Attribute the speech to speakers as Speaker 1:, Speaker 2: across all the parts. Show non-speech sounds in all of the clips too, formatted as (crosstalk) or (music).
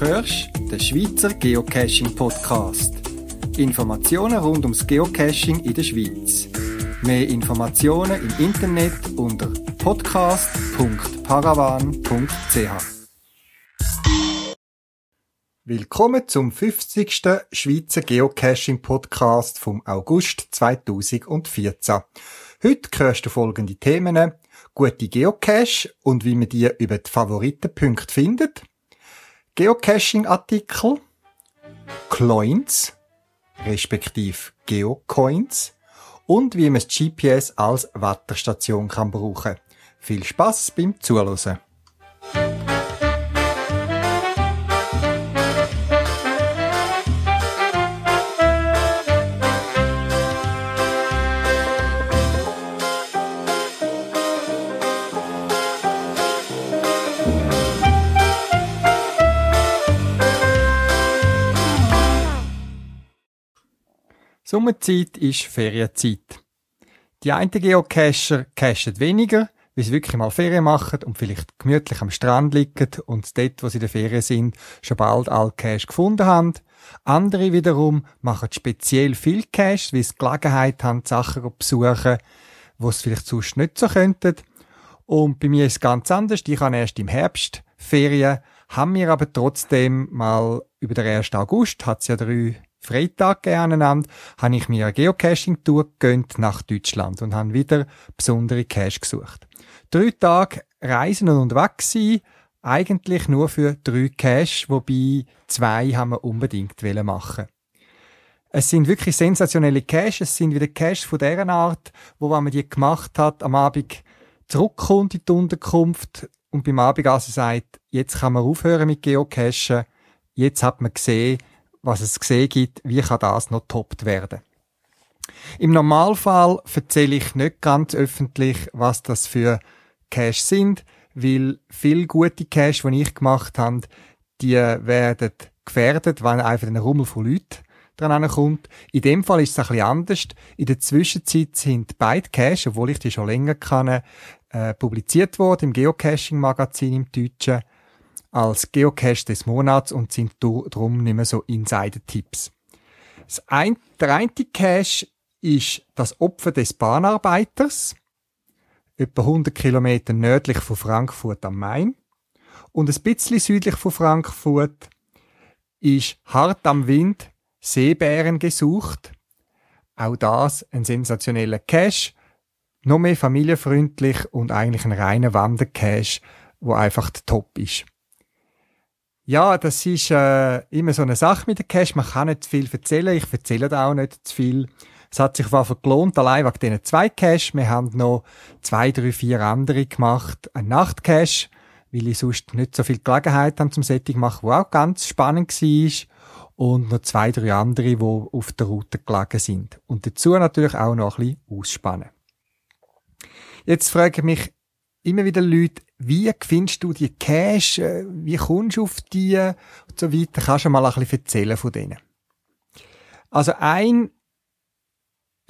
Speaker 1: hörst den Schweizer Geocaching Podcast. Informationen rund ums Geocaching in der Schweiz. Mehr Informationen im Internet unter podcast.paravan.ch. Willkommen zum 50. Schweizer Geocaching Podcast vom August 2014. Heute hörst du folgende Themen. Gute Geocache und wie man die über die Favoritenpunkte findet. Geocaching-Artikel, Coins, respektive Geocoins und wie man das GPS als Wetterstation kann brauchen. Viel Spaß beim Zuhören. Sommerzeit ist Ferienzeit. Die einen Geocacher cachen weniger, weil sie wirklich mal Ferien machen und vielleicht gemütlich am Strand liegen und dort, wo sie in der Ferien sind, schon bald alle Cache gefunden haben. Andere wiederum machen speziell viel Cache, weil sie Gelegenheit haben, Sachen zu besuchen, wo sie vielleicht sonst nicht so könnten. Und bei mir ist es ganz anders. Ich habe erst im Herbst Ferien, haben mir aber trotzdem mal über den 1. August, hat es ja drei Freitag aneinander, habe ich mir eine Geocaching-Tour gegönnt nach Deutschland und habe wieder besondere Cache gesucht. Drei Tage reisen und unterwegs sein, eigentlich nur für drei Cache, wobei zwei haben wir unbedingt machen es sind wirklich sensationelle Caches. Es sind wieder Caches von dieser Art, wo, wenn man die gemacht hat, am Abend zurückkommt in die Unterkunft und beim Abendessen sagt, jetzt kann man aufhören mit Geocachen. Jetzt hat man gesehen, was es gesehen gibt, wie kann das noch toppt werden. Im Normalfall erzähle ich nicht ganz öffentlich, was das für Cash sind, weil viele gute Cash, die ich gemacht habe, die werden gefährdet, wenn einfach ein Rummel von Leuten dran kommt. In dem Fall ist es ein bisschen anders. In der Zwischenzeit sind beide Cache, obwohl ich die schon länger kenne, äh, publiziert worden im Geocaching-Magazin im Deutschen als Geocache des Monats und sind darum nicht mehr so Insider-Tipps. Ein, der eine Cache ist das Opfer des Bahnarbeiters, etwa 100 Kilometer nördlich von Frankfurt am Main. Und ein bisschen südlich von Frankfurt ist hart am Wind Seebären gesucht. Auch das ein sensationeller Cache, noch mehr familienfreundlich und eigentlich ein reiner Wandercache, wo einfach top ist. Ja, das ist äh, immer so eine Sache mit dem Cash. Man kann nicht viel erzählen. Ich erzähle da auch nicht zu viel. Es hat sich einfach gelohnt, allein wegen diesen zwei Cash. Wir haben noch zwei, drei, vier andere gemacht. Ein Nachtcash, weil ich sonst nicht so viel Gelegenheit habe zum Setting machen, wo auch ganz spannend war. Und noch zwei, drei andere, die auf der Route gelegen sind. Und dazu natürlich auch noch ein bisschen ausspannen. Jetzt frage ich mich immer wieder Leute, wie findest du die Cash, äh, wie kommst du auf die und so weiter. Kannst du mal ein bisschen erzählen von denen? Also ein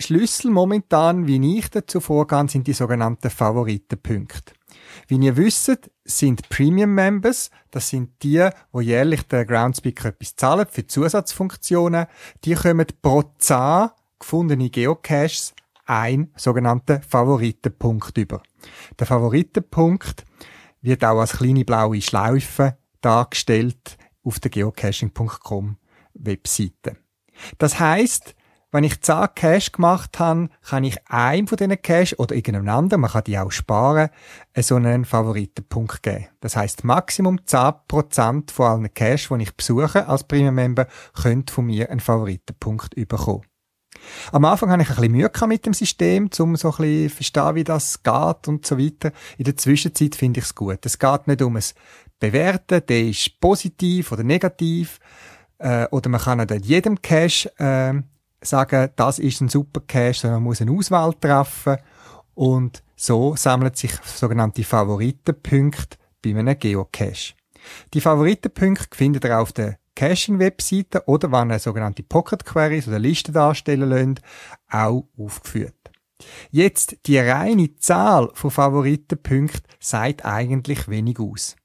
Speaker 1: Schlüssel momentan, wie ich dazu vorgehe, sind die sogenannten Favoritenpunkte. Wie ihr wisst, sind Premium Members, das sind die, wo jährlich der Groundspeaker etwas zahlen für Zusatzfunktionen, die kommen pro Zahl gefundene Geocaches ein sogenannten Favoritenpunkt über. Der Favoritenpunkt wird auch als kleine blaue Schlaufe dargestellt auf der geocaching.com Webseite. Das heißt, wenn ich 10 Cache gemacht habe, kann ich einem von diesen Cache oder irgendeinem anderen, man kann die auch sparen, so einen Favoritenpunkt geben. Das heißt, Maximum 10% von allen Cache, die ich besuche als Premium-Member, können von mir einen Favoritenpunkt bekommen. Am Anfang hatte ich ein bisschen Mühe mit dem System, um so ein bisschen verstehen, wie das geht und so weiter. In der Zwischenzeit finde ich es gut. Es geht nicht um es Bewerten, der ist positiv oder negativ, äh, oder man kann nicht jedem Cache äh, sagen, das ist ein super Cache, sondern man muss eine Auswahl treffen und so sammeln sich sogenannte Favoritenpunkte bei einem Geocache. Die Favoritenpunkte findet ihr auf der Caching-Webseiten oder wenn ihr sogenannte Pocket Queries oder Listen darstellen lasst, auch aufgeführt. Jetzt, die reine Zahl von Favoritenpunkten sagt eigentlich wenig aus.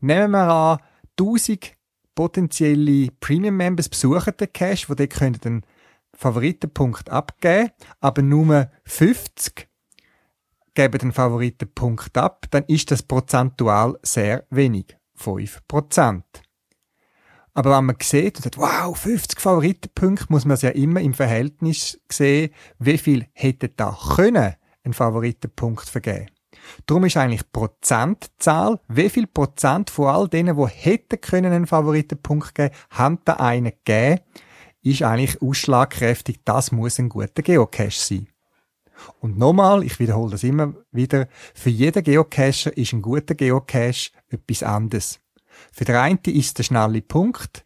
Speaker 1: Nehmen wir an, 1000 potenzielle Premium-Members besuchen den Cache, wo die können den Favoritenpunkt abgeben, aber nur 50 geben den Favoritenpunkt ab, dann ist das prozentual sehr wenig. 5%. Aber wenn man sieht und sagt, wow, 50 Favoritenpunkte, muss man es ja immer im Verhältnis sehen, wie viel hätte da können einen Favoritenpunkt vergeben. Darum ist eigentlich Prozentzahl, wie viel Prozent von all denen, die hätten können einen Favoritenpunkt geben, haben da einen gegeben, ist eigentlich ausschlagkräftig. Das muss ein guter Geocache sein. Und nochmal, ich wiederhole das immer wieder, für jeden Geocacher ist ein guter Geocache etwas anderes. Für den einen ist der schnelle Punkt,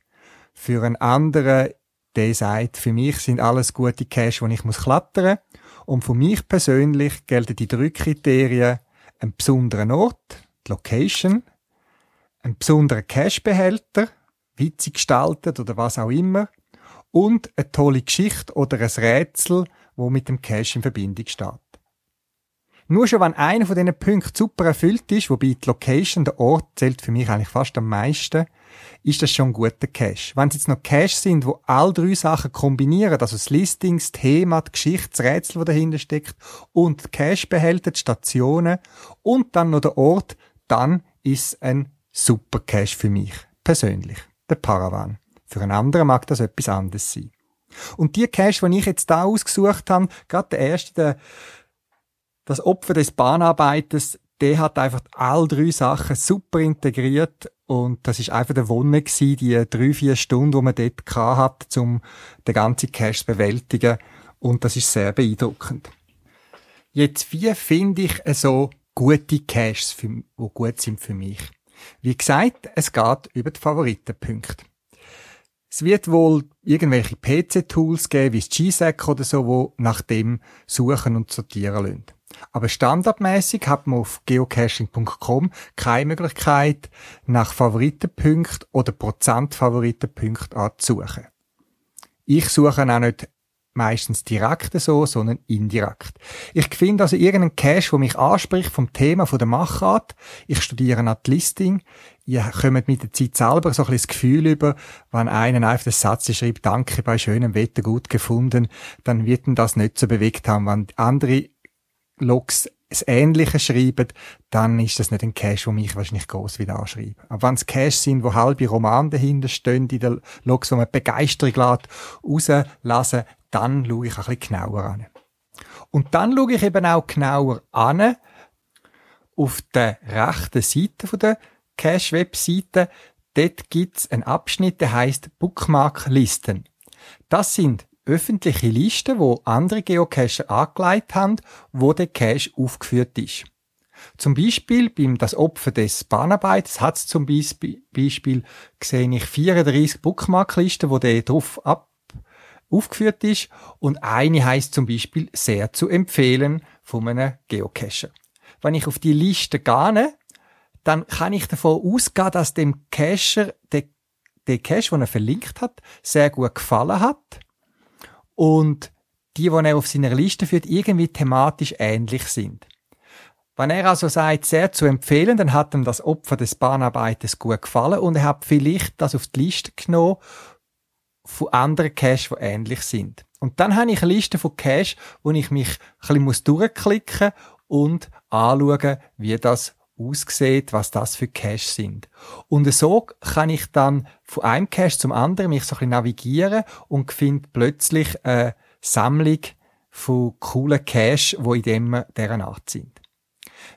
Speaker 1: für einen anderen, der sagt, für mich sind alles gute Caches, wo ich muss klettern. Und für mich persönlich gelten die drei Kriterien, ein besonderer Ort, die Location, ein besonderer Cache-Behälter, witzig gestaltet oder was auch immer, und eine tolle Geschichte oder ein Rätsel, wo mit dem Cache in Verbindung steht. Nur schon, wenn einer von diesen Punkten super erfüllt ist, wobei die Location, der Ort, zählt für mich eigentlich fast am meisten, ist das schon ein guter Cache. Wenn es jetzt noch Cache sind, wo all drei Sachen kombinieren, also das Listing, das Thema, die Geschichte, das Rätsel, das dahinter steckt und die Cache-Behälter, die Stationen und dann noch der Ort, dann ist ein super Cache für mich, persönlich, der Paravan. Für einen anderen mag das etwas anderes sein. Und die Cache, die ich jetzt da ausgesucht habe, gerade der erste, der das Opfer des Bahnarbeiters, der hat einfach all drei Sachen super integriert und das ist einfach der Wonne gewesen, die drei, vier Stunden, die man dort hat, um den ganzen Cache zu bewältigen und das ist sehr beeindruckend. Jetzt, wie finde ich so gute Caches, die gut sind für mich? Wie gesagt, es geht über die Favoritenpunkte. Es wird wohl irgendwelche PC-Tools geben, wie das GSAC oder so, wo nach dem suchen und sortieren lassen. Aber standardmäßig hat man auf geocaching.com keine Möglichkeit, nach Favoritenpunkten oder Prozent Favoritenpunkten anzusuchen. Ich suche auch nicht meistens direkt so, sondern indirekt. Ich finde also irgendeinen Cache, der mich anspricht vom Thema, der Machart. Ich studiere nach Listing. Ihr kommt mit der Zeit selber so ein bisschen das Gefühl über, wenn einer einfach den Satz schreibt, danke bei schönem Wetter gut gefunden, dann wird ihn das nicht so bewegt haben. Wenn andere Logs das Ähnliche schreiben, dann ist das nicht ein Cache, wo mich wahrscheinlich groß wieder anschreibt. Aber wenn es Cache sind, wo halbe Romane dahinter stehen, in den Logs, wo man Begeisterung lässt, rauslassen, dann schaue ich ein bisschen genauer an. Und dann schaue ich eben auch genauer an, auf der rechten Seite der Cache-Webseite, dort gibt's einen Abschnitt, der heißt Bookmark-Listen. Das sind öffentliche Listen, wo andere Geocacher angelegt haben, wo der Cache aufgeführt ist. Zum Beispiel beim das Opfer des Bahnarbeits hat es zum Beispiel, Beispiel gesehen ich 34 Bookmarklisten, wo der drauf ab aufgeführt ist und eine heißt zum Beispiel sehr zu empfehlen von einem Geocacher. Wenn ich auf die Liste gehe, dann kann ich davon ausgehen, dass dem Cacher der, der Cache, den er verlinkt hat, sehr gut gefallen hat und die, die er auf seiner Liste führt, irgendwie thematisch ähnlich sind. Wenn er also sagt, sehr zu empfehlen, dann hat ihm das Opfer des Bahnarbeiters gut gefallen und er hat vielleicht das auf die Liste genommen von anderen Caches, die ähnlich sind. Und dann habe ich eine Liste von Caches, wo ich mich ein bisschen durchklicken und anschauen, wie das aussieht, was das für Caches sind. Und so kann ich dann von einem Cache zum anderen mich so ein bisschen navigieren und finde plötzlich eine Sammlung von coolen Caches, die in dem, dieser Art sind.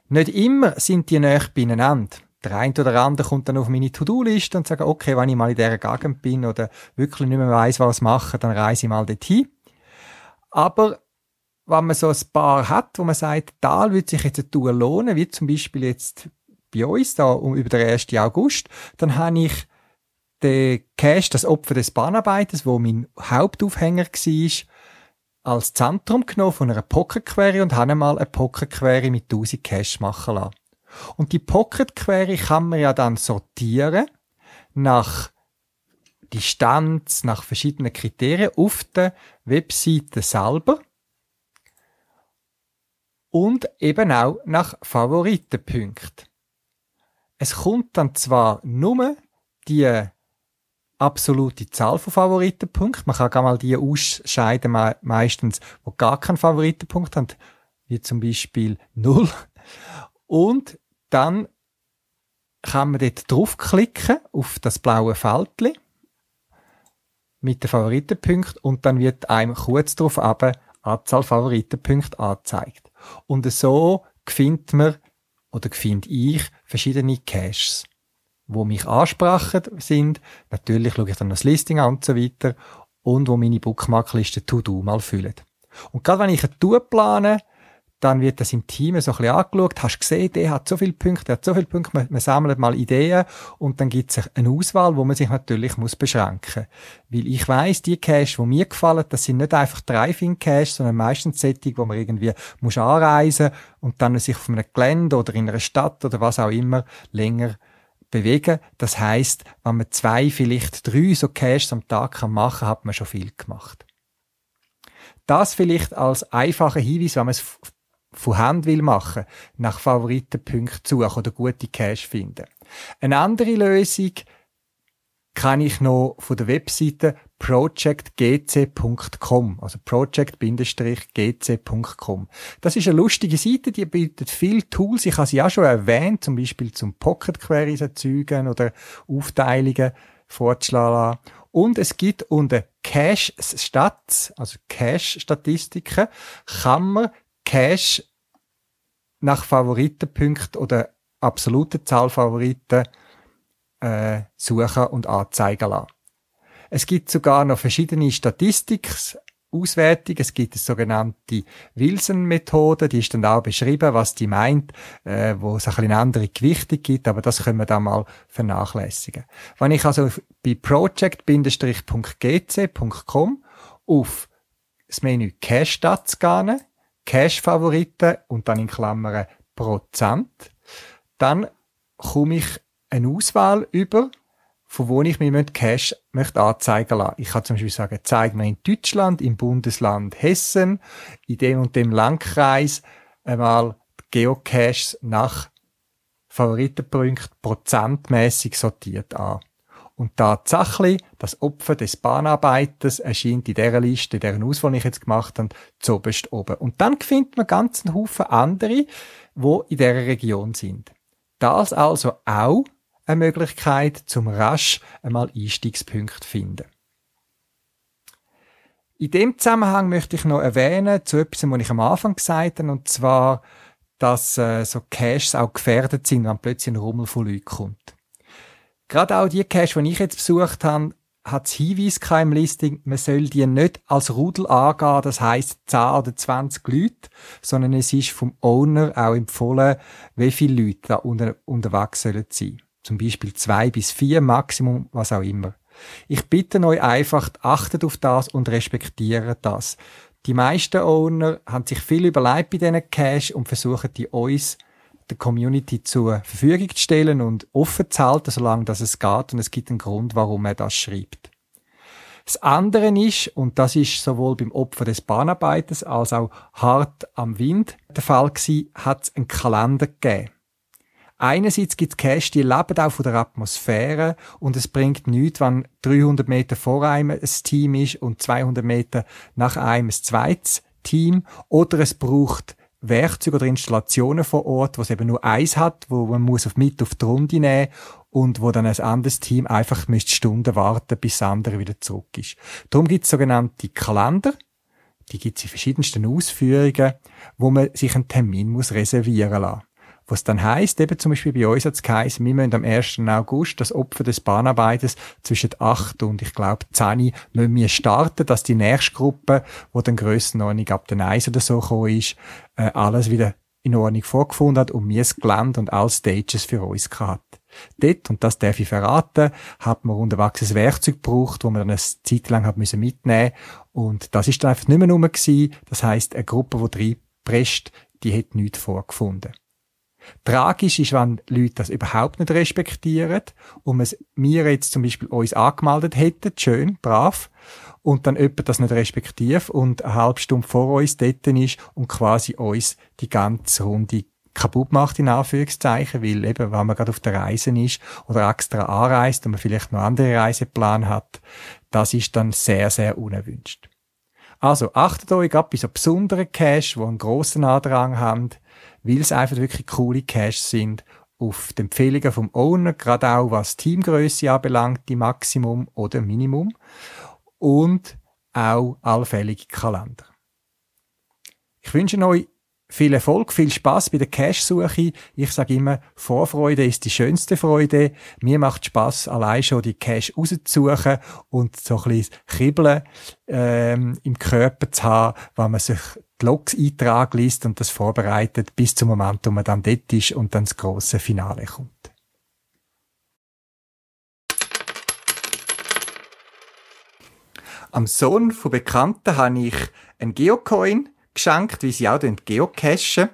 Speaker 1: Nicht immer sind die näher beieinander. Der eine oder andere kommt dann auf meine To-Do-Liste und sagt, okay, wenn ich mal in dieser Gegend bin oder wirklich nicht mehr weiss, was machen, dann reise ich mal dorthin. Aber wenn man so ein paar hat, wo man sagt, da würde sich jetzt eine Tour lohnen, wie zum Beispiel jetzt bei uns da um, über den 1. August, dann habe ich den Cash, das Opfer des Bahnarbeiters, wo mein Hauptaufhänger war, als Zentrum genommen von einer Pocket Query und habe mal eine Pocket Query mit 1000 Cash machen lassen. Und die Pocket Query kann man ja dann sortieren nach Distanz, nach verschiedenen Kriterien auf der Webseite selber und eben auch nach Favoritenpunkten. Es kommt dann zwar nur die absolute Zahl von Favoritenpunkten. Man kann gar mal die ausscheiden, meistens, wo gar keinen Favoritenpunkt haben, wie zum Beispiel (laughs) null. Und dann kann man dort draufklicken auf das blaue Fältchen mit den Favoritenpunkten und dann wird einem kurz darauf aber Anzahl Favoritenpunkte angezeigt. Und so findet man oder finde ich verschiedene Caches, wo mich ansprachen sind. Natürlich schaue ich dann das Listing an und so weiter und wo meine Bookmarkliste To-Do mal füllen. Und gerade wenn ich eine Tour plane, dann wird das im Team so ein bisschen angeschaut. Hast gesehen, der hat so viele Punkte, der hat so viele Punkte. Man, man sammelt mal Ideen und dann gibt es eine Auswahl, wo man sich natürlich muss beschränken. Weil ich weiß, die Cache, die mir gefallen, das sind nicht einfach Driving-Caches, sondern meistens Sättig, wo man irgendwie muss anreisen und dann sich auf einem Gelände oder in einer Stadt oder was auch immer länger bewegen. Das heißt, wenn man zwei, vielleicht drei so Caches am Tag kann machen, hat man schon viel gemacht. Das vielleicht als einfacher Hinweis, wenn man es von Hand will machen, nach Favoritenpunkten suchen oder gute Cache finden. Eine andere Lösung kann ich noch von der Webseite projectgc.com, also project-gc.com. Das ist eine lustige Seite, die bietet viele Tools. Ich habe sie auch schon erwähnt, zum Beispiel zum Pocket Queries erzeugen oder Aufteilungen vorzuschlagen. Und es gibt unter Cache Stats, also Cache Statistiken, kann man Cache nach Favoritenpunkten oder absolute Zahl Favoriten äh, suchen und anzeigen lassen. Es gibt sogar noch verschiedene Statistiks-Auswertungen. Es gibt eine sogenannte Wilson-Methode, die ist dann auch beschrieben, was die meint, äh, wo es ein bisschen andere Gewichtung gibt, aber das können wir da mal vernachlässigen. Wenn ich also bei project-gc.com auf das Menü Cache Stats gehe, Cash-Favoriten und dann in Klammern Prozent. Dann komme ich eine Auswahl über, von wo ich mir Cash möchte anzeigen lassen. Ich kann zum Beispiel sagen, zeig mir in Deutschland, im Bundesland Hessen, in dem und dem Landkreis einmal Geocaches nach Favoritenpunkten prozentmäßig sortiert an. Und tatsächlich, das Opfer des Bahnarbeiters erscheint in dieser Liste, deren Auswahl ich jetzt gemacht habe, zuoberst oben. Und dann findet man ganz einen Haufen andere, wo in dieser Region sind. Das also auch eine Möglichkeit, zum rasch einmal Einstiegspunkt finden. In dem Zusammenhang möchte ich noch erwähnen, zu etwas, was ich am Anfang gesagt habe, und zwar, dass äh, so Caches auch gefährdet sind, wenn plötzlich ein Rummel von Leuten kommt. Gerade auch die Cache, die ich jetzt besucht habe, hat das Hinweis im Listing, man soll die nicht als Rudel angehen, das heisst 10 oder 20 Leute, sondern es ist vom Owner auch empfohlen, wie viele Leute da unter, unterwegs sollen sein. Zum Beispiel zwei bis vier Maximum, was auch immer. Ich bitte euch einfach, achtet auf das und respektiert das. Die meisten Owner haben sich viel überlegt bei diesen Cash und versuchen die uns der Community zur Verfügung zu stellen und offen zu halten, solange das es geht. Und es gibt einen Grund, warum er das schreibt. Das andere ist, und das ist sowohl beim Opfer des Bahnarbeiters als auch hart am Wind der Fall gewesen, hat es einen Kalender gegeben. Einerseits gibt es Cash, die leben auch von der Atmosphäre und es bringt nichts, wenn 300 Meter vor einem ein Team ist und 200 Meter nach einem ein zweites Team. Oder es braucht Werkzeuge oder Installationen vor Ort, wo es eben nur eins hat, wo man muss auf mit auf die Runde nehmen und wo dann ein anderes Team einfach müsste Stunden warten, bis das andere wieder zurück ist. Darum gibt es sogenannte Kalender. Die gibt es in verschiedensten Ausführungen, wo man sich einen Termin muss reservieren lassen. Was dann heisst, eben zum Beispiel bei uns hat es geheißen, wir müssen am 1. August das Opfer des Bahnarbeiters zwischen 8 und ich glaube 10 müssen wir starten, dass die nächste Gruppe, wo dann Grössenordnung ab den 1 oder so gekommen ist, äh, alles wieder in Ordnung vorgefunden hat und wir das Gelände und alle Stages für uns gehabt. Dort, und das darf ich verraten, hat man unterwegs ein Werkzeug gebraucht, wo man dann eine Zeit lang hat müssen mitnehmen und das ist dann einfach nicht mehr rum gewesen. Das heisst, eine Gruppe, die presst, die hat nichts vorgefunden. Tragisch ist, wenn Leute das überhaupt nicht respektieren und wir jetzt zum Beispiel uns angemeldet hätten, schön, brav, und dann jemand das nicht respektiert und eine halbe Stunde vor uns dort ist und quasi uns die ganze Runde kaputt macht, in Anführungszeichen, weil eben, wenn man gerade auf der Reise ist oder extra anreist und man vielleicht noch andere Reiseplan hat, das ist dann sehr, sehr unerwünscht. Also achtet euch ab bei so besonderen Cash, die einen grossen Andrang haben, weil es einfach wirklich coole Cash sind, auf die Empfehlungen vom Owner, gerade auch was Teamgröße anbelangt, die Maximum oder Minimum und auch allfällige Kalender. Ich wünsche euch viel Erfolg, viel Spaß bei der Cash-Suche. Ich sage immer, Vorfreude ist die schönste Freude. Mir macht Spaß, allein schon die Cash rauszusuchen und so ein bisschen Kribbeln ähm, im Körper zu haben, wenn man sich die Logs eintrag liest und das vorbereitet bis zum Moment, wo man dann dort ist und dann das große Finale kommt. Am Sohn von Bekannten habe ich einen Geocoin geschenkt, wie sie auch geocachen.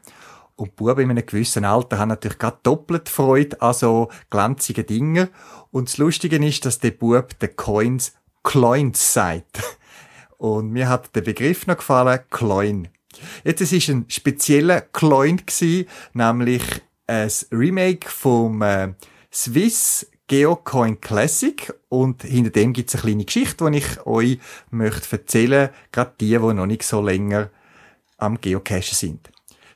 Speaker 1: Und die Buben in einem gewissen Alter haben natürlich gerade doppelt Freude an so glänzigen Dingen. Und das Lustige ist, dass der Bub den Coins Coins sagt. Und mir hat der Begriff noch gefallen, Coin. Jetzt, es ist ein spezieller Coin gewesen, nämlich ein Remake vom äh, Swiss Geocoin Classic und hinter dem gibt es eine kleine Geschichte, die ich euch möchte erzählen, gerade die, die noch nicht so länger am Geocachen sind.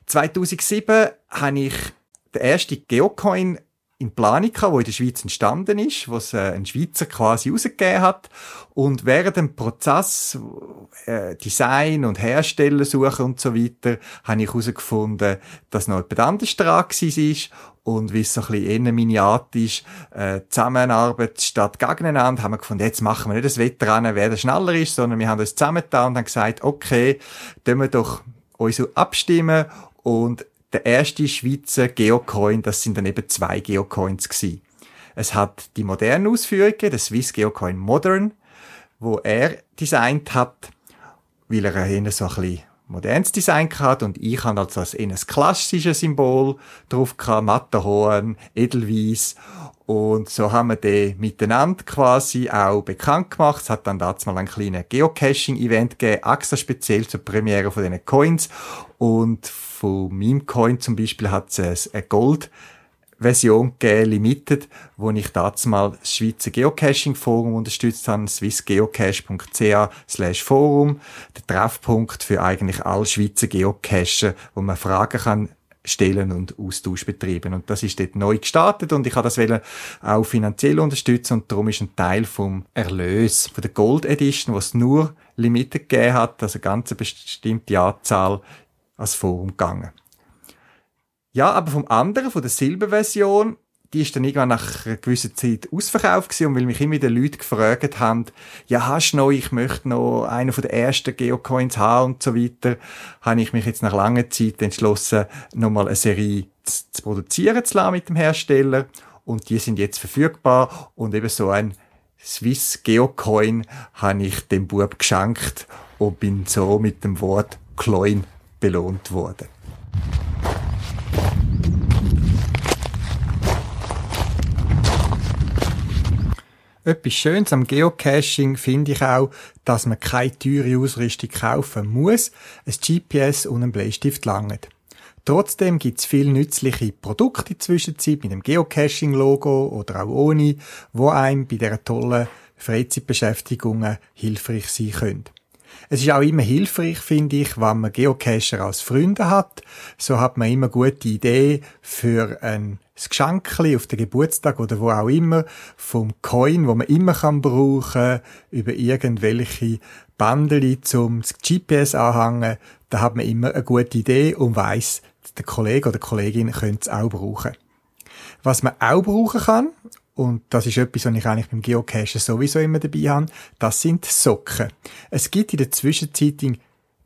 Speaker 1: 2007 habe ich den ersten Geocoin in gehabt, wo in der Schweiz entstanden ist, was äh, ein Schweizer quasi rausgegeben hat. Und während dem Prozess, äh, Design und Hersteller suchen und so weiter, habe ich herausgefunden, dass noch jemand anderes dran war. Und wie es so ein bisschen eher ist, äh, Zusammenarbeit statt gegeneinander, haben wir gefunden, jetzt machen wir nicht das Wettrennen, wer der schneller ist, sondern wir haben uns zusammengetan und haben gesagt, okay, tun wir doch uns abstimmen und der erste Schweizer Geocoin, das sind dann eben zwei Geocoins gewesen. Es hat die modernen Ausführungen, der Swiss Geocoin Modern, wo er designt hat, weil er eher so ein bisschen modernes Design hat und ich habe also als eher ein klassisches Symbol drauf gehabt, Matterhorn, Edelweiss und so haben wir den miteinander quasi auch bekannt gemacht. Es hat dann dazu mal ein kleines Geocaching-Event gegeben, extra speziell zur Premiere von diesen Coins. Und von meinem Coin zum Beispiel hat es eine Gold- Version gegeben, Limited, wo ich dazu mal das Schweizer Geocaching Forum unterstützt habe, swissgeocache.ch slash Forum, der Treffpunkt für eigentlich alle Schweizer Geocacher, wo man Fragen kann stellen und Austausch betreiben. Und das ist dort neu gestartet und ich habe das auch finanziell unterstützen und darum ist ein Teil vom Erlös von der Gold Edition, was nur Limited gegeben hat, also eine ganz bestimmte Anzahl als Forum gegangen. Ja, aber vom anderen, von der Silberversion, die ist dann irgendwann nach einer gewissen Zeit ausverkauft gewesen, und weil mich immer wieder Leute gefragt haben, ja, hast du noch, ich möchte noch einen von den ersten Geocoins haben und so weiter, habe ich mich jetzt nach langer Zeit entschlossen, nochmal eine Serie zu, zu produzieren zu lassen mit dem Hersteller. Und die sind jetzt verfügbar. Und eben so ein Swiss Geocoin habe ich dem Bub geschenkt und bin so mit dem Wort Coin belohnt worden. Etwas Schönes am Geocaching finde ich auch, dass man keine teure Ausrüstung kaufen muss. Ein GPS und ein Bleistift langen. Trotzdem gibt es viele nützliche Produkte Zwischenzeit mit dem Geocaching-Logo oder auch ohne, wo einem bei dieser tollen Freizeitbeschäftigungen hilfreich sein können. Es ist auch immer hilfreich, finde ich, wenn man Geocacher als Freunde hat. So hat man immer gute Ideen für ein Geschenkli auf den Geburtstag oder wo auch immer vom Coin, wo man immer kann brauchen über irgendwelche Bandeli zum GPS anhängen. Da hat man immer eine gute Idee und weiß, der Kollege oder die Kollegin könnte es auch brauchen. Was man auch brauchen kann, und das ist etwas, was ich eigentlich beim Geocachen sowieso immer dabei habe, das sind Socken. Es gibt in der Zwischenzeit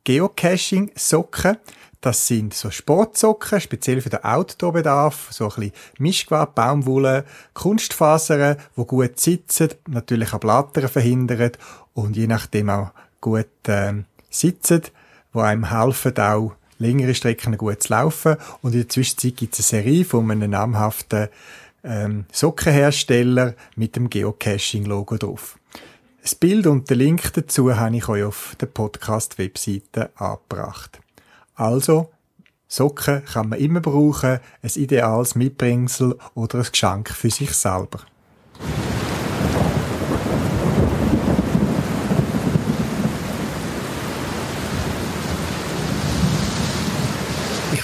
Speaker 1: Geocaching-Socken. Das sind so Sportsocken, speziell für den Outdoor-Bedarf, so ein bisschen Mischgewab, Baumwolle, Kunstfasern, wo gut sitzen, natürlich auch Blattern verhindern und je nachdem auch gut äh, sitzen, wo einem helfen auch längere Strecken gut zu laufen. Und in der Zwischenzeit gibt es eine Serie von einem namhaften ähm, Sockenhersteller mit dem Geocaching-Logo drauf. Das Bild und den Link dazu habe ich euch auf der Podcast-Webseite angebracht. Also, Socken kann man immer brauchen, ein ideales Mitbringsel oder ein Geschenk für sich selber.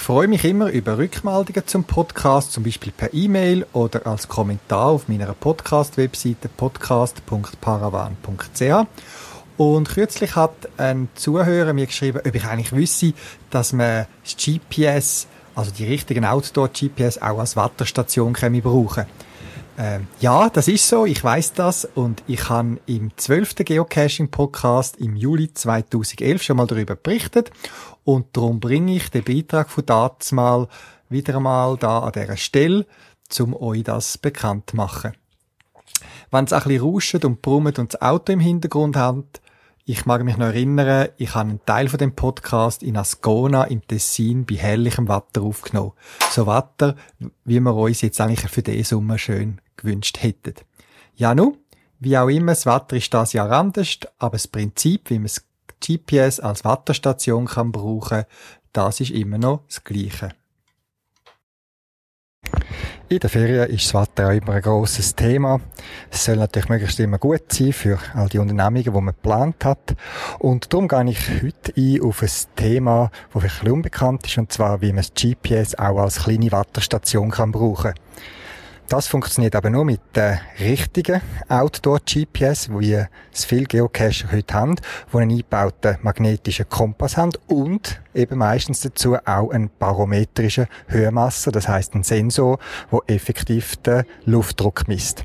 Speaker 1: Freue mich immer über Rückmeldungen zum Podcast, zum Beispiel per E-Mail oder als Kommentar auf meiner Podcast-Webseite podcast.paravan.ch. Und kürzlich hat ein Zuhörer mir geschrieben, ob ich eigentlich wüsste, dass man das GPS, also die richtigen Outdoor-GPS, auch als Wetterstation kann brauchen ähm, ja, das ist so, ich weiß das und ich habe im 12. Geocaching-Podcast im Juli 2011 schon mal darüber berichtet und darum bringe ich den Beitrag von damals mal wieder einmal da an dieser Stelle, um euch das bekannt zu machen. Wenn es ein bisschen rauscht und brummt und das Auto im Hintergrund hat, ich mag mich noch erinnern, ich habe einen Teil von dem Podcast in Ascona im Tessin bei herrlichem Wetter aufgenommen. So Wetter, wie wir uns jetzt eigentlich für diesen Sommer schön gewünscht hätten. Ja nu, wie auch immer, das Wetter ist das Jahr anders, aber das Prinzip, wie man das GPS als Wetterstation kann brauchen, das ist immer noch das Gleiche. In der Ferien ist das Wetter auch immer ein grosses Thema. Es soll natürlich möglichst immer gut sein für all die Unternehmungen, die man geplant hat. Und darum gehe ich heute ein auf ein Thema, das vielleicht unbekannt ist, und zwar, wie man das GPS auch als kleine Wetterstation kann brauchen kann. Das funktioniert aber nur mit der richtigen Outdoor-GPS, wie es viele Geocacher heute haben, die einen eingebauten magnetischen Kompass haben und eben meistens dazu auch einen barometrischen Hörmasser, das heißt ein Sensor, der effektiv den Luftdruck misst.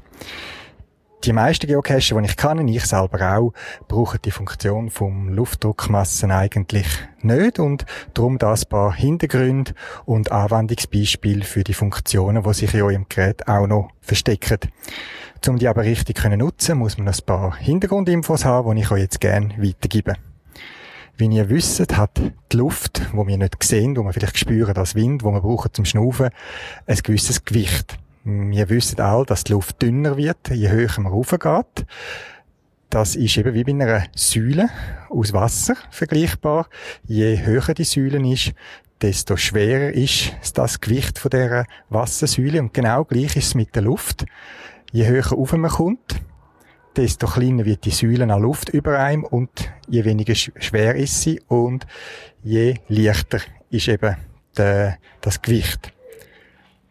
Speaker 1: Die meisten Geocacher, die ich kann, ich selber auch, brauchen die Funktion vom Luftdruckmassen eigentlich nicht und darum das paar Hintergründe und Anwendungsbeispiele für die Funktionen, die sich in eurem Gerät auch noch verstecken. Um die aber richtig können nutzen, muss man ein paar Hintergrundinfos haben, die ich euch jetzt gerne weitergebe. Wie ihr wisst, hat die Luft, wo wir nicht sehen, wo wir vielleicht spüren, das Wind, wo wir brauchen zum Schnaufen, ein gewisses Gewicht. Wir wissen auch, dass die Luft dünner wird, je höher man raufgeht. Das ist eben wie bei einer Säule aus Wasser vergleichbar. Je höher die Säule ist, desto schwerer ist das Gewicht von dieser Wassersäule. Und genau gleich ist es mit der Luft. Je höher rauf man kommt, desto kleiner wird die Säule an Luft über einem und je weniger schwer ist sie und je leichter ist eben der, das Gewicht.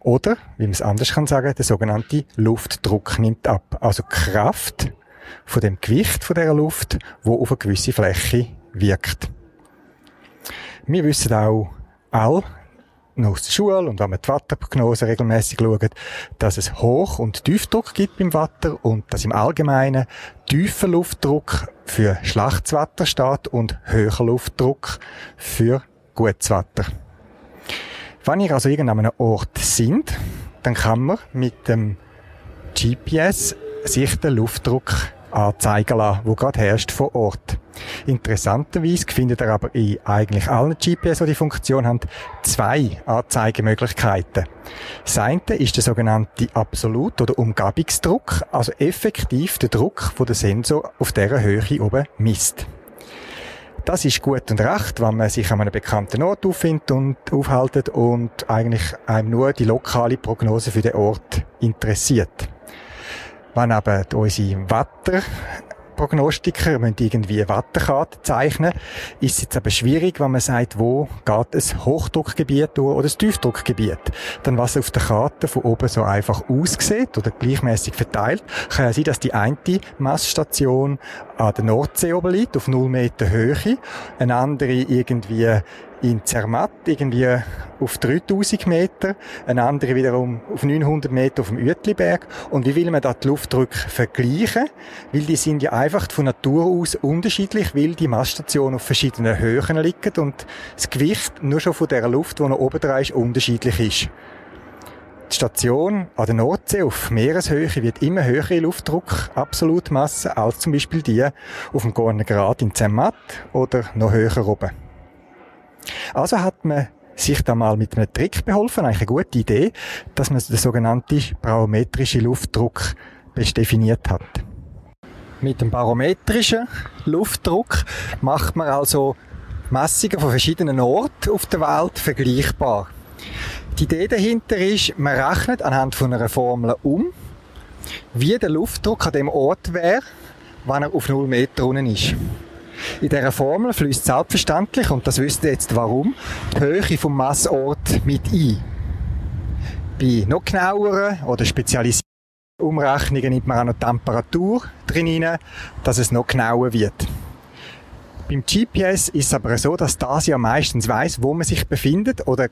Speaker 1: Oder, wie man es anders kann sagen, der sogenannte Luftdruck nimmt ab. Also Kraft von dem Gewicht von der Luft, wo auf eine gewisse Fläche wirkt. Wir wissen auch all, noch aus der Schule und wenn man die Wasserprognose regelmäßig schaut, dass es Hoch- und Tiefdruck gibt beim Wasser und dass im Allgemeinen tiefer Luftdruck für schlechtes steht und höherer Luftdruck für gutes Wetter. Wenn ihr also an einem Ort sind, dann kann man mit dem GPS sich den Luftdruck anzeigen lassen, wo gerade herrscht vor Ort. Interessanterweise findet ihr aber in eigentlich allen GPS, die die Funktion haben, zwei Anzeigemöglichkeiten. Das eine ist der sogenannte Absolut- oder Umgebungsdruck, also effektiv der Druck, wo der Sensor auf dieser Höhe oben misst. Das ist gut und recht, wenn man sich an einem bekannten Ort auffindet und aufhaltet und eigentlich einem nur die lokale Prognose für den Ort interessiert. Wenn aber unsere Wetter Prognostiker müssen irgendwie eine Wetterkarte zeichnen. Ist es jetzt aber schwierig, wenn man sagt, wo geht ein Hochdruckgebiet durch oder ein Tiefdruckgebiet. Dann was auf der Karte von oben so einfach aussieht oder gleichmäßig verteilt, kann ja sein, dass die eine Massstation an der Nordsee oben liegt, auf 0 Meter Höhe, eine andere irgendwie in Zermatt irgendwie auf 3000 Meter, eine andere wiederum auf 900 Meter auf dem Uetliberg. Und wie will man da die Luftdrücke vergleichen? Weil die sind ja einfach von Natur aus unterschiedlich, weil die Massstationen auf verschiedenen Höhen liegen und das Gewicht nur schon von der Luft, die noch oben dran ist, unterschiedlich ist. Die Station an der Nordsee auf Meereshöhe wird immer höhere Luftdruck, Absolutmasse, als zum Beispiel die auf dem Gorner Grat in Zermatt oder noch höher oben. Also hat man sich da mal mit einem Trick beholfen, eigentlich eine gute Idee, dass man den sogenannten barometrischen Luftdruck definiert hat. Mit dem barometrischen Luftdruck macht man also Messungen von verschiedenen Orten auf der Welt vergleichbar. Die Idee dahinter ist, man rechnet anhand von einer Formel um, wie der Luftdruck an dem Ort wäre, wenn er auf 0 Meter unten ist. In dieser Formel fließt selbstverständlich, und das wisst ihr jetzt warum, die Höhe vom Messort mit ein. Bei noch genaueren oder spezialisierten Umrechnungen nimmt man auch noch Temperatur drin rein, dass es noch genauer wird. Beim GPS ist es aber so, dass das ja meistens weiß, wo man sich befindet oder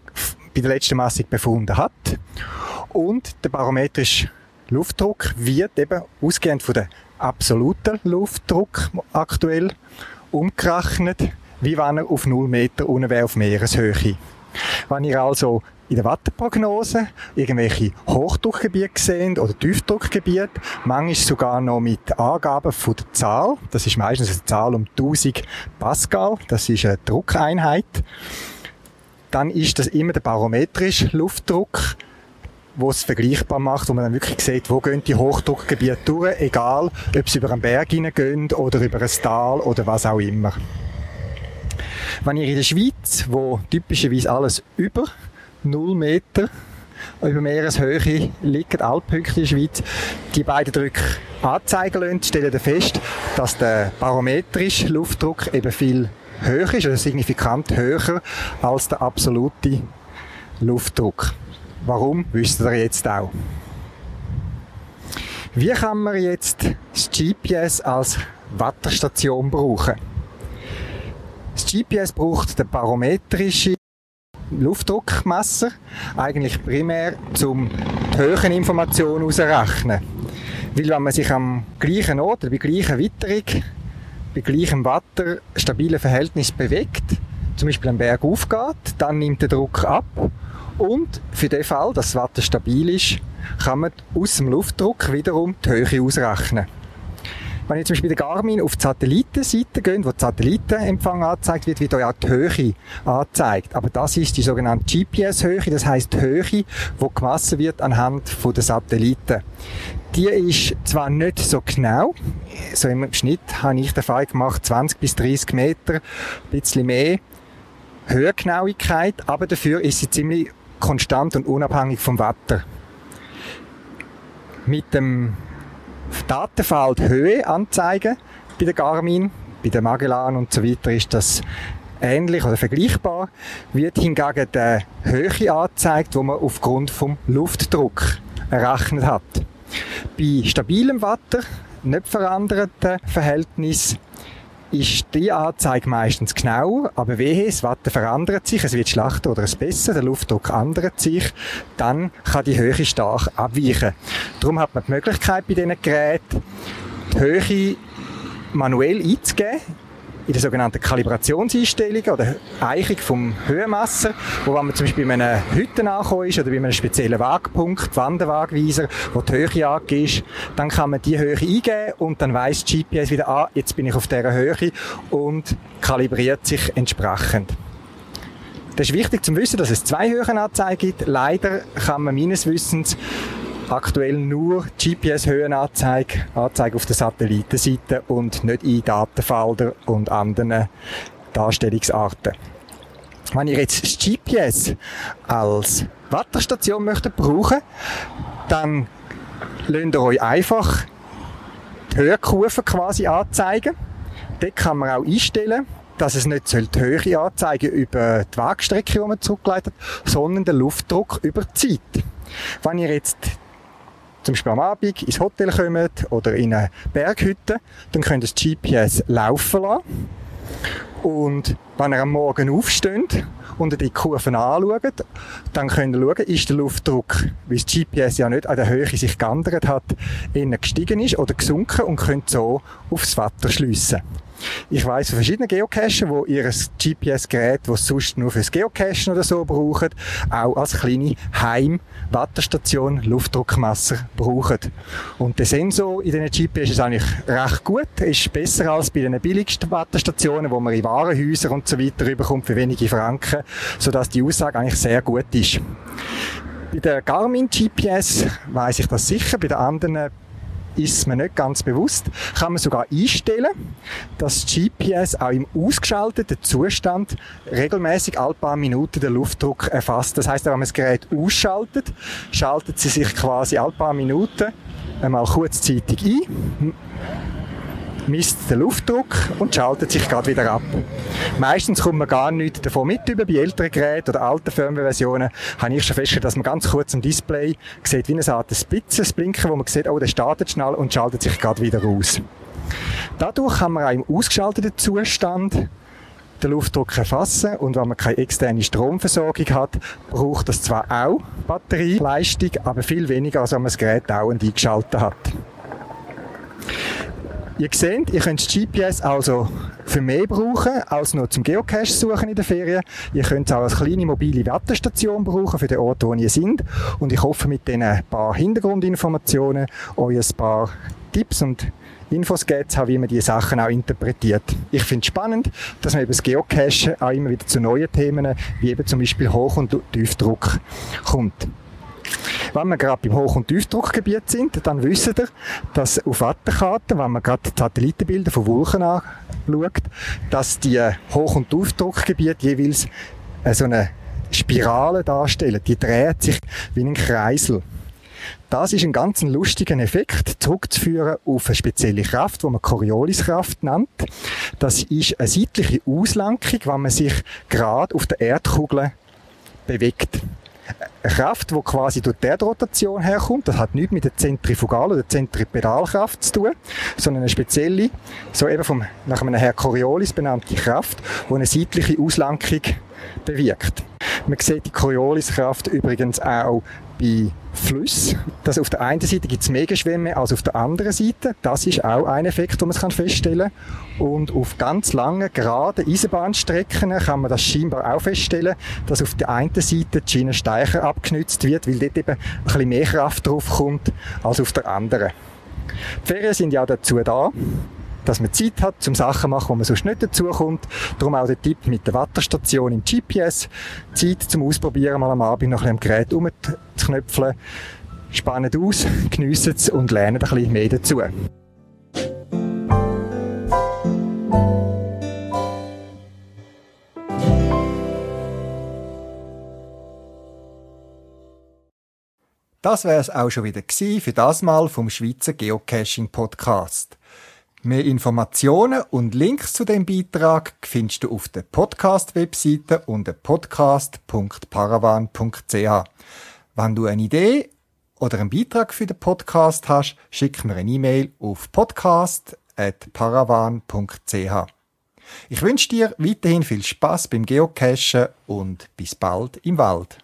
Speaker 1: bei der letzten Messung befunden hat. Und der barometrische Luftdruck wird eben ausgehend von der absoluten Luftdruck aktuell umgerechnet, wie wenn er auf 0 Meter unten wäre auf Meereshöhe. Wenn ihr also in der Wetterprognose irgendwelche Hochdruckgebiete sehen oder Tiefdruckgebiete, manchmal sogar noch mit Angaben von der Zahl, das ist meistens eine Zahl um 1000 Pascal, das ist eine Druckeinheit, dann ist das immer der barometrische Luftdruck, wo es vergleichbar macht, wo man dann wirklich sieht, wo gehen die Hochdruckgebiete durch, egal ob sie über einen Berg hineingehen oder über ein Tal oder was auch immer. Wenn ihr in der Schweiz, wo typischerweise alles über 0 Meter über Meereshöhe liegen, Alppunkte in der Schweiz, die beiden Drücke anzeigen lassen, stellen fest, dass der barometrische Luftdruck eben viel höher ist, also signifikant höher als der absolute Luftdruck. Warum, wisst ihr jetzt auch. Wie kann man jetzt das GPS als Wetterstation brauchen? Das GPS braucht den barometrischen Luftdruckmesser, eigentlich primär zum die höheren Informationen ausrechnen. Weil wenn man sich am gleichen Ort, bei gleicher Witterung, bei gleichem Wetter, stabilen Verhältnis bewegt, zum Beispiel am Berg aufgeht, dann nimmt der Druck ab und für den Fall, dass das Wetter stabil ist, kann man aus dem Luftdruck wiederum die Höhe ausrechnen. Wenn ich zum Beispiel bei der Garmin auf die Satellitenseite gehe, wo der Satellitenempfang angezeigt wird, wird auch die Höhe angezeigt. Aber das ist die sogenannte GPS-Höhe, das heißt die Höhe, die gemessen wird anhand der Satelliten. Die ist zwar nicht so genau, so im Schnitt habe ich den Fall gemacht, 20 bis 30 Meter, ein bisschen mehr Höhengenauigkeit, aber dafür ist sie ziemlich konstant und unabhängig vom Wetter. Mit dem Datenfeld Höhe anzeigen bei der Garmin, bei der Magellan und so weiter ist das ähnlich oder vergleichbar, wird hingegen die Höhe angezeigt, wo man aufgrund vom Luftdruck errechnet hat. Bei stabilem Wetter, nicht veränderten Verhältnis, ist die Anzeige meistens genauer, aber wehe, das Wetter verändert sich, es wird schlechter oder es besser, der Luftdruck ändert sich, dann kann die Höhe stark abweichen. Darum hat man die Möglichkeit bei diesen Geräten, die Höhe manuell einzugeben, in der sogenannten Kalibrationseinstellung oder Eichung vom Höhenmesser, wo wenn man zum Beispiel bei einer Hütte angekommen ist oder bei einem speziellen Wagpunkt, Wanderwagweiser, wo die Höhe angegeben ist, dann kann man die Höhe eingeben und dann die GPS wieder, ah, jetzt bin ich auf dieser Höhe und kalibriert sich entsprechend. Das ist wichtig zu wissen, dass es zwei Höhenanzeigen gibt. Leider kann man meines Wissens aktuell nur GPS-Höhenanzeige Anzeige auf der Satellitenseite und nicht in Datenfelder und anderen Darstellungsarten. Wenn ihr jetzt das GPS als Wetterstation möchtet brauchen, dann lasst ihr euch einfach die Höhenkurve quasi anzeigen. Dort kann man auch einstellen, dass es nicht die Höhe anzeigen über die Wagstrecke, die man zurückgeleitet hat, sondern den Luftdruck über die Zeit. Wenn ihr jetzt zum Beispiel am Abend ins Hotel kommt oder in eine Berghütte, dann könnt ihr das GPS laufen lassen. Und wenn ihr am Morgen aufsteht und die Kurven anschaut, dann könnt ihr schauen, ist der Luftdruck, weil das GPS ja nicht an der Höhe sich geändert hat, innen gestiegen ist oder gesunken und könnt so aufs Wetter schliessen. Ich weiss von verschiedenen Geocachen, die ihr GPS-Gerät, das sonst nur fürs Geocachen oder so brauchen, auch als kleine Heim-Wetterstation Luftdruckmesser brauchen. Und der Sensor in diesen GPS ist eigentlich recht gut, ist besser als bei den billigsten Wetterstationen, wo man in Warenhäusern und so weiter rüberkommt für wenige Franken, sodass die Aussage eigentlich sehr gut ist. Bei der Garmin GPS weiß ich das sicher, bei den anderen ist mir nicht ganz bewusst, kann man sogar einstellen, dass das GPS auch im ausgeschalteten Zustand regelmäßig alle paar Minuten den Luftdruck erfasst. Das heißt, wenn man das Gerät ausschaltet, schaltet sie sich quasi alle paar Minuten einmal kurzzeitig ein misst den Luftdruck und schaltet sich gerade wieder ab. Meistens kommt man gar nichts davon mit über. Bei älteren Geräten oder alten Firmware-Versionen habe ich schon festgestellt, dass man ganz kurz am Display sieht, wie eine Art Spitze, Blinken, wo man sieht, oh, der startet schnell und schaltet sich gerade wieder aus. Dadurch kann man auch im ausgeschalteten Zustand den Luftdruck erfassen und wenn man keine externe Stromversorgung hat, braucht das zwar auch Batterieleistung, aber viel weniger, als wenn man das Gerät dauernd eingeschaltet hat. Ihr seht, ihr könnt das GPS also für mehr brauchen, als nur zum Geocache suchen in der Ferien. Ihr könnt es auch als kleine mobile Wetterstation brauchen für den Ort, wo ihr seid. Und ich hoffe, mit diesen paar Hintergrundinformationen euch ein paar Tipps und Infos gegeben haben, wie man diese Sachen auch interpretiert. Ich finde es spannend, dass man über das Geocachen auch immer wieder zu neuen Themen, wie eben zum Beispiel Hoch- und Tiefdruck kommt. Wenn wir gerade beim Hoch- und Tiefdruckgebiet sind, dann wissen ihr, dass auf Wetterkarten, wenn man gerade die Satellitenbilder von Wolken anschaut, dass die Hoch- und Tiefdruckgebiete jeweils so eine Spirale darstellen. Die dreht sich wie ein Kreisel. Das ist ein ganz lustiger Effekt, zurückzuführen auf eine spezielle Kraft, die man Corioliskraft nennt. Das ist eine seitliche Auslenkung, wenn man sich gerade auf der Erdkugel bewegt Kraft, die quasi durch die Erdrotation herkommt. Das hat nichts mit der Zentrifugal- oder Zentripedalkraft zu tun, sondern eine spezielle, so eben vom, nach einem Herr Coriolis benannte Kraft, die eine seitliche Auslenkung bewirkt. Man sieht die Corioliskraft übrigens auch bei Flüssen. Das auf der einen Seite gibt es mehr Geschwemme als auf der anderen Seite. Das ist auch ein Effekt, den man feststellen kann. Und auf ganz langen, geraden Eisenbahnstrecken kann man das scheinbar auch feststellen, dass auf der einen Seite die Schiene steicher abgenützt wird, weil dort eben ein bisschen mehr Kraft drauf kommt als auf der anderen. Die Ferien sind ja dazu da, dass man Zeit hat, zum Sachen zu machen, wo man sonst nicht dazukommt. Darum auch der Tipp mit der Watterstation im GPS. Zeit zum Ausprobieren, mal am Abend noch ein bisschen am Gerät rumzuknöpfeln. Spannen aus, (laughs) geniessen es und lernen ein bisschen mehr dazu. Das wäre es auch schon wieder für das Mal vom Schweizer Geocaching Podcast. Mehr Informationen und Links zu dem Beitrag findest du auf der Podcast-Webseite unter podcast.paravan.ch. Wenn du eine Idee oder einen Beitrag für den Podcast hast, schick mir eine E-Mail auf podcast.paravan.ch. Ich wünsche dir weiterhin viel Spaß beim Geocachen und bis bald im Wald.